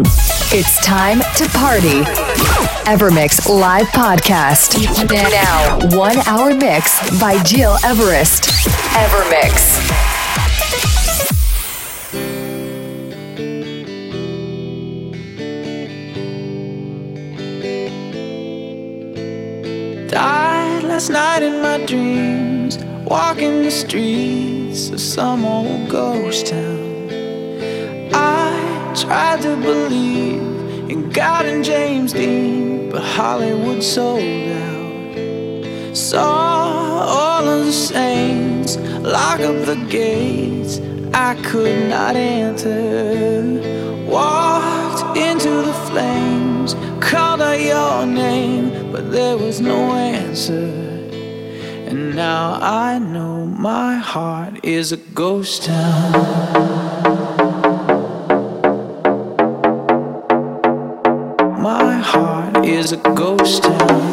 It's time to party. Evermix Live Podcast. Now, one hour mix by Gil Everest. Evermix. Died last night in my dreams, walking the streets of some old ghost town. Tried to believe in God and James Dean, but Hollywood sold out. Saw all of the saints lock up the gates I could not enter. Walked into the flames, called out your name, but there was no answer. And now I know my heart is a ghost town. Is a ghost town.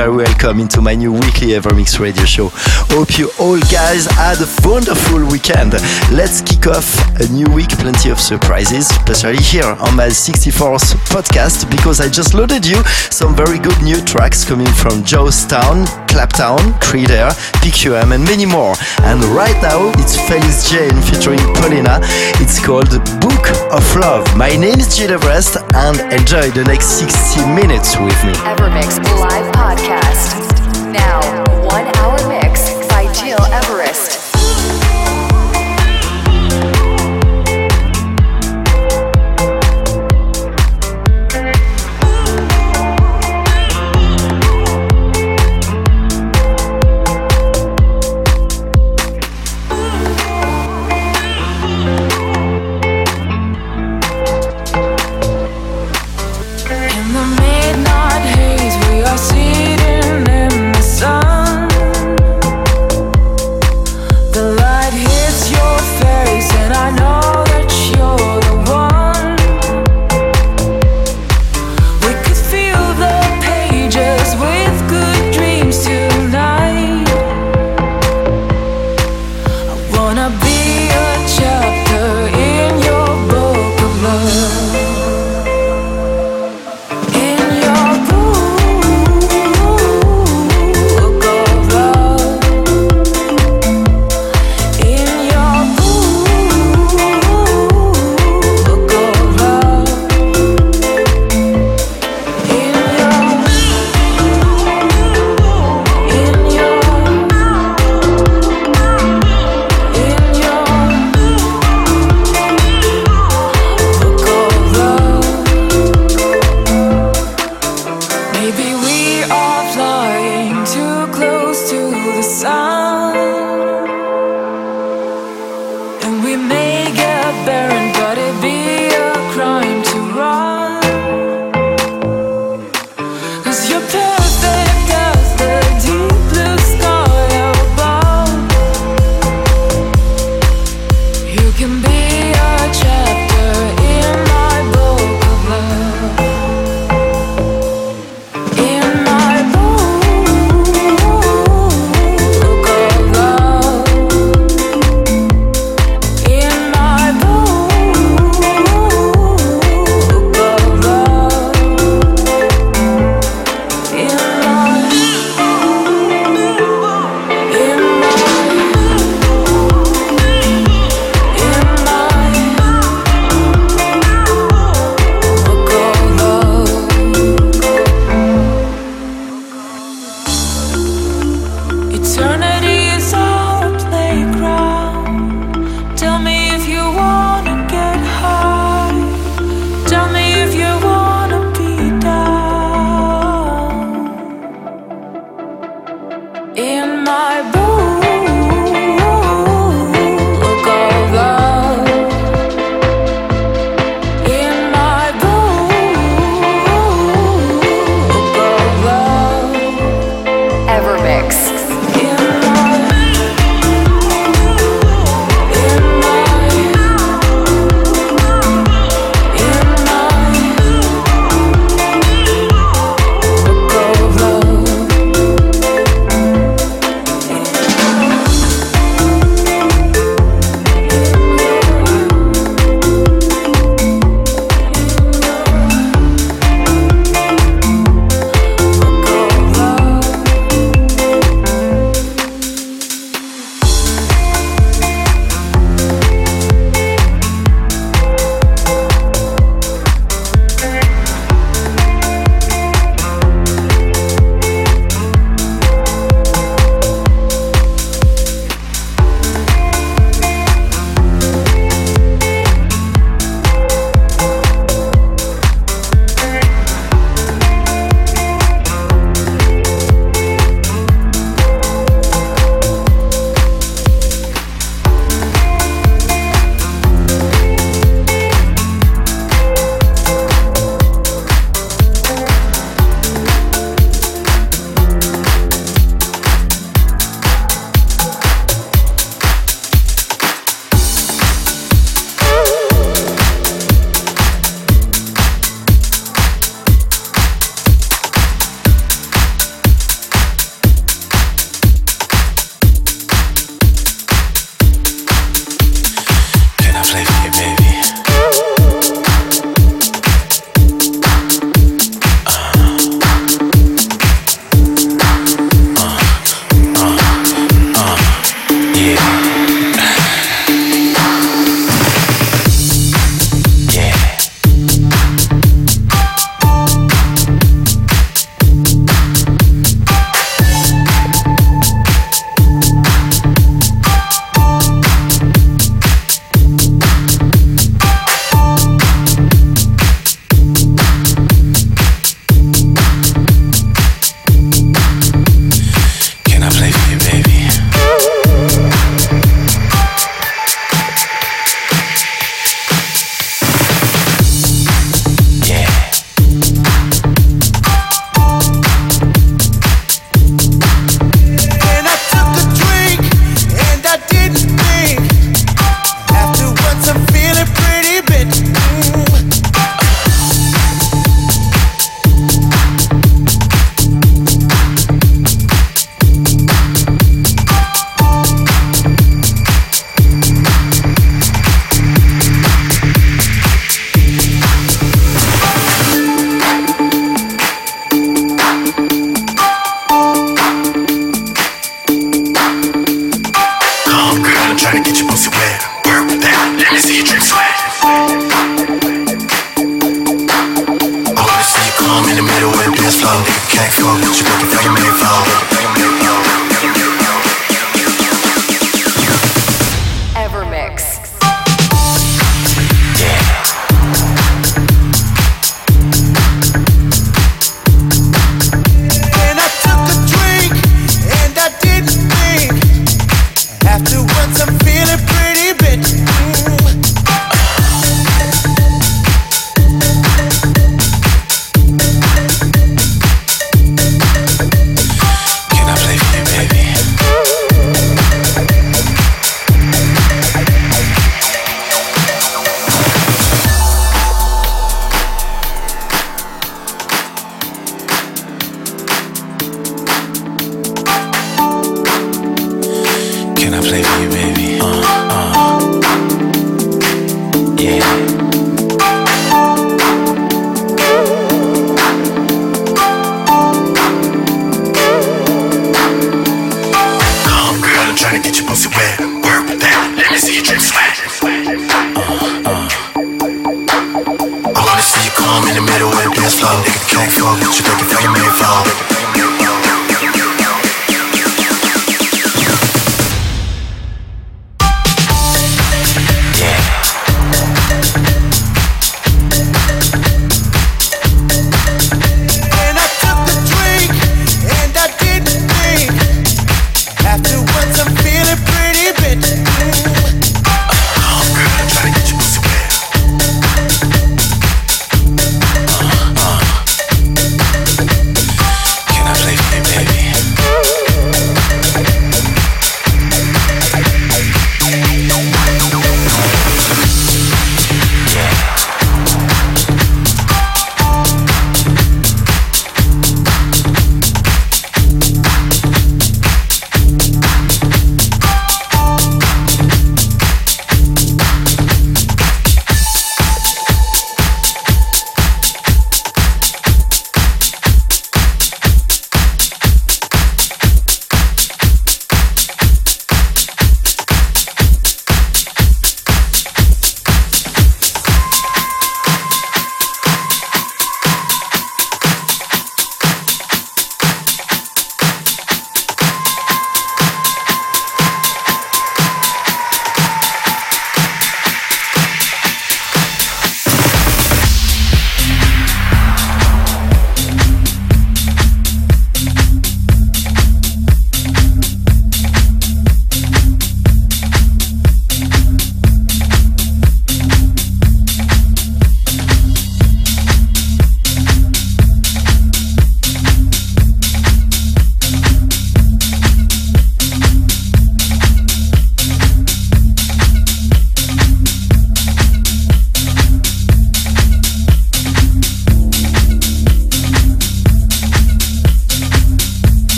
Very, welcome into my new weekly Evermix radio show. Hope you all guys had a wonderful weekend. Let's kick off a new week, plenty of surprises, especially here on my 64th podcast because I just loaded you some very good new tracks coming from Joe Stone, Claptown, Kryder, PQM, and many more. And right now it's Felix Jaehn featuring Polina. It's called Book of Love. My name is Gil Everest and enjoy the next 60 minutes with me. Evermix Live Podcast. Now, one hour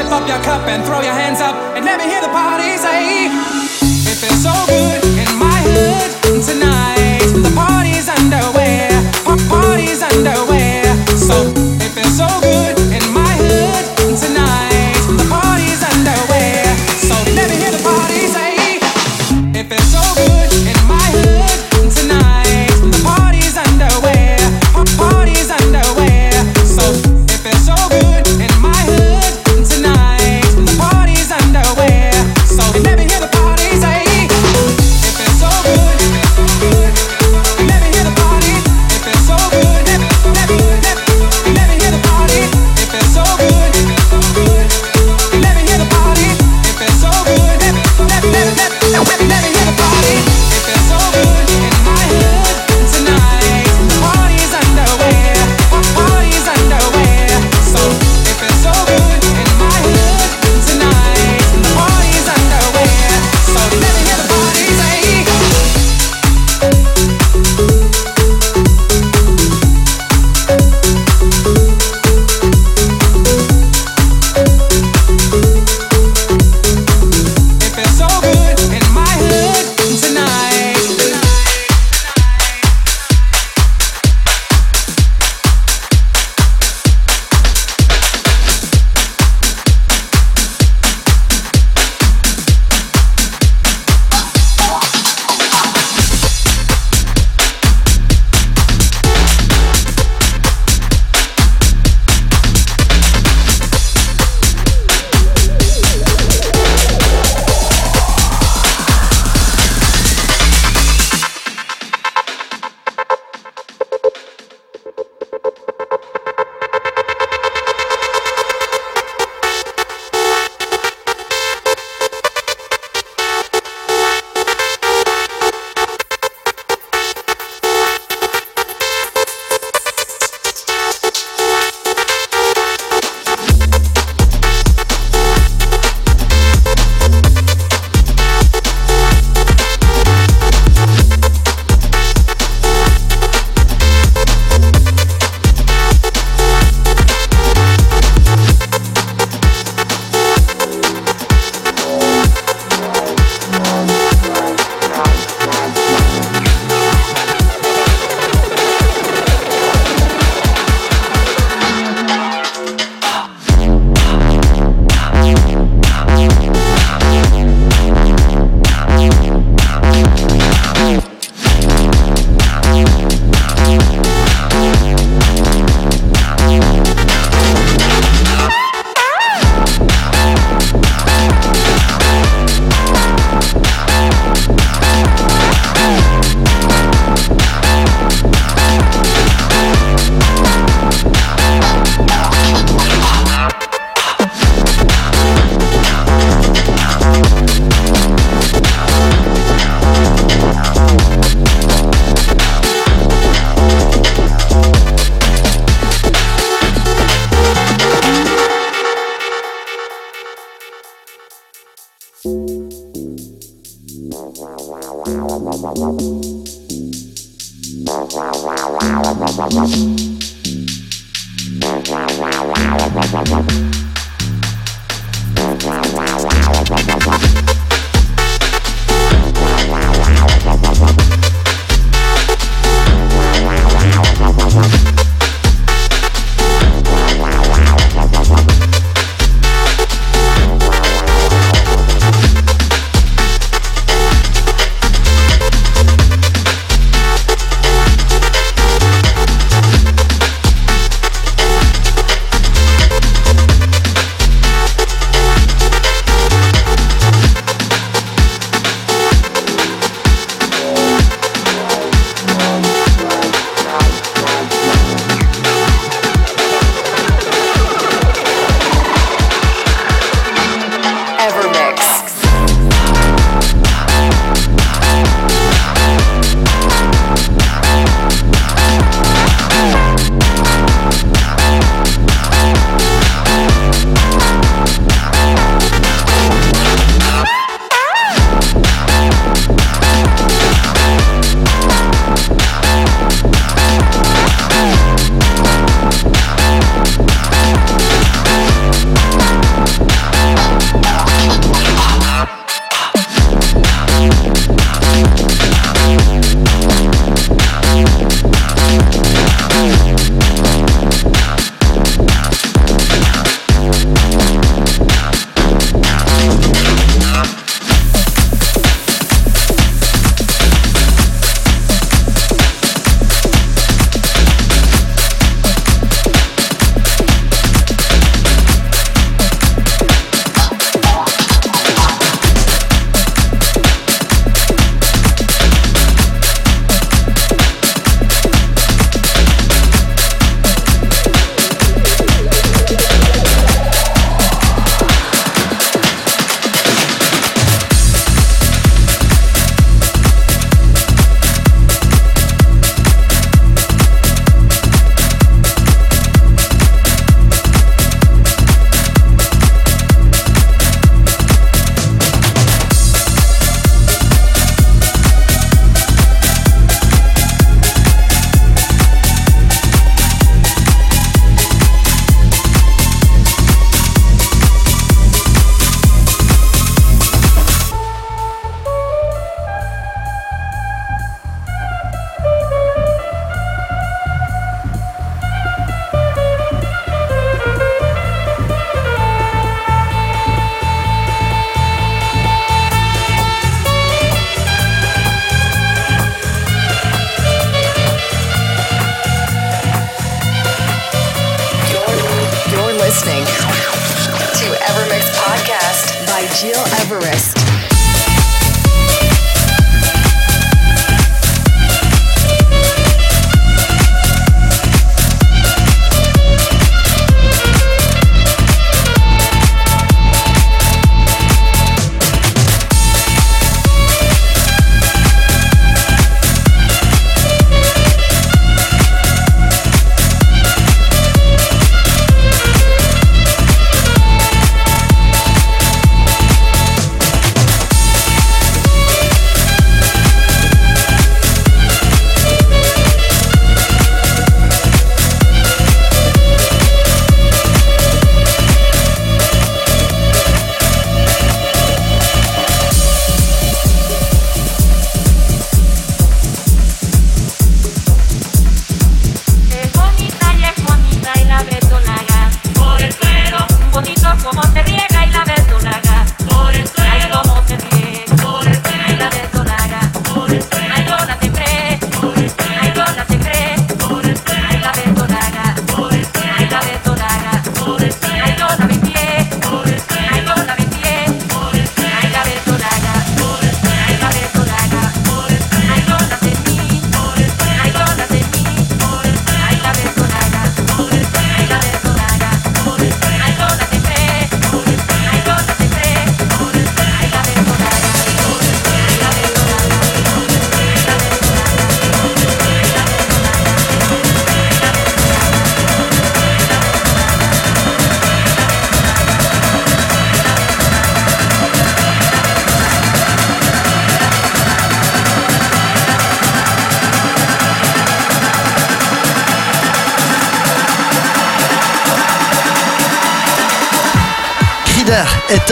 sip up your cup and throw your hands up and let me hear the party say, if it's so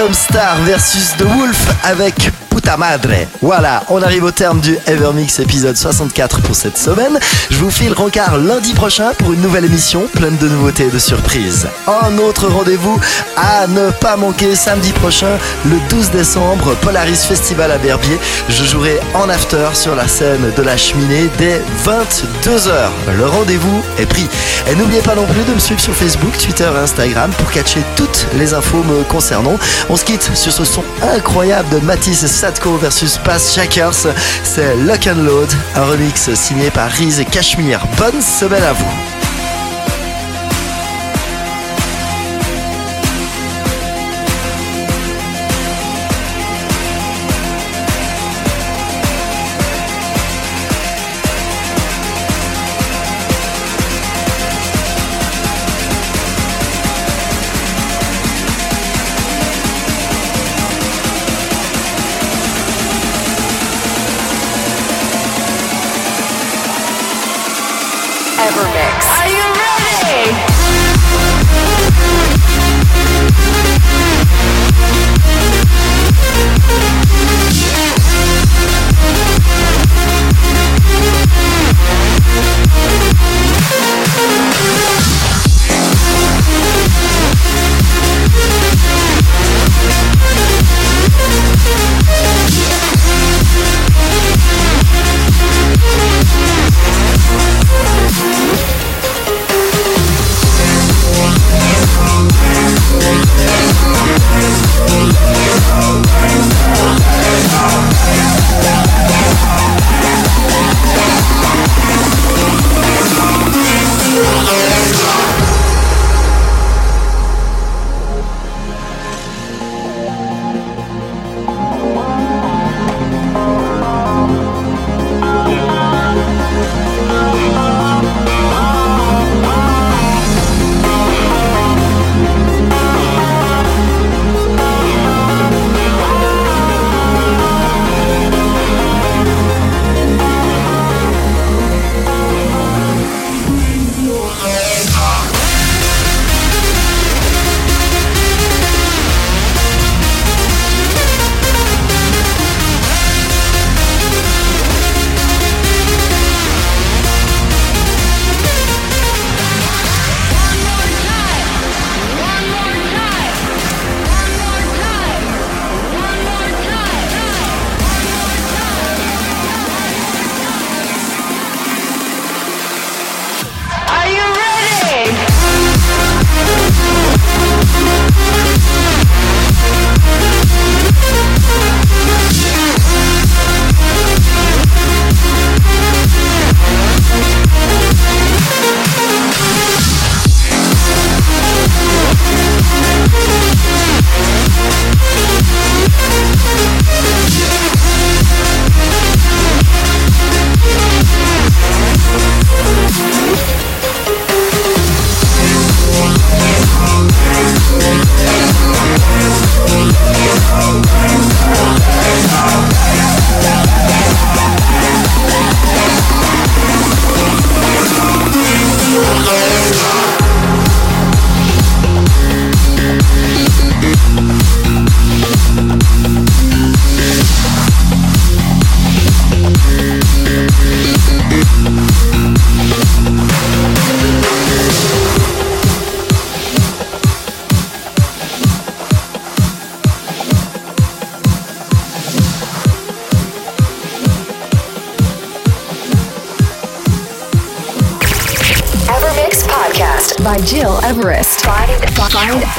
Tom Star versus The Wolf avec madre. Voilà, on arrive au terme du Evermix épisode 64 pour cette semaine. Je vous file rencard lundi prochain pour une nouvelle émission pleine de nouveautés et de surprises. Un autre rendez-vous à ne pas manquer samedi prochain, le 12 décembre, Polaris Festival à Verbier. Je jouerai en after sur la scène de la cheminée dès 22h. Le rendez-vous est pris. Et n'oubliez pas non plus de me suivre sur Facebook, Twitter et Instagram pour catcher toutes les infos me concernant. On se quitte sur ce son incroyable de Matisse Versus Bass Jackers. C'est Lock and Load, un remix signé par Riz et Cashmere. Bonne semaine à vous.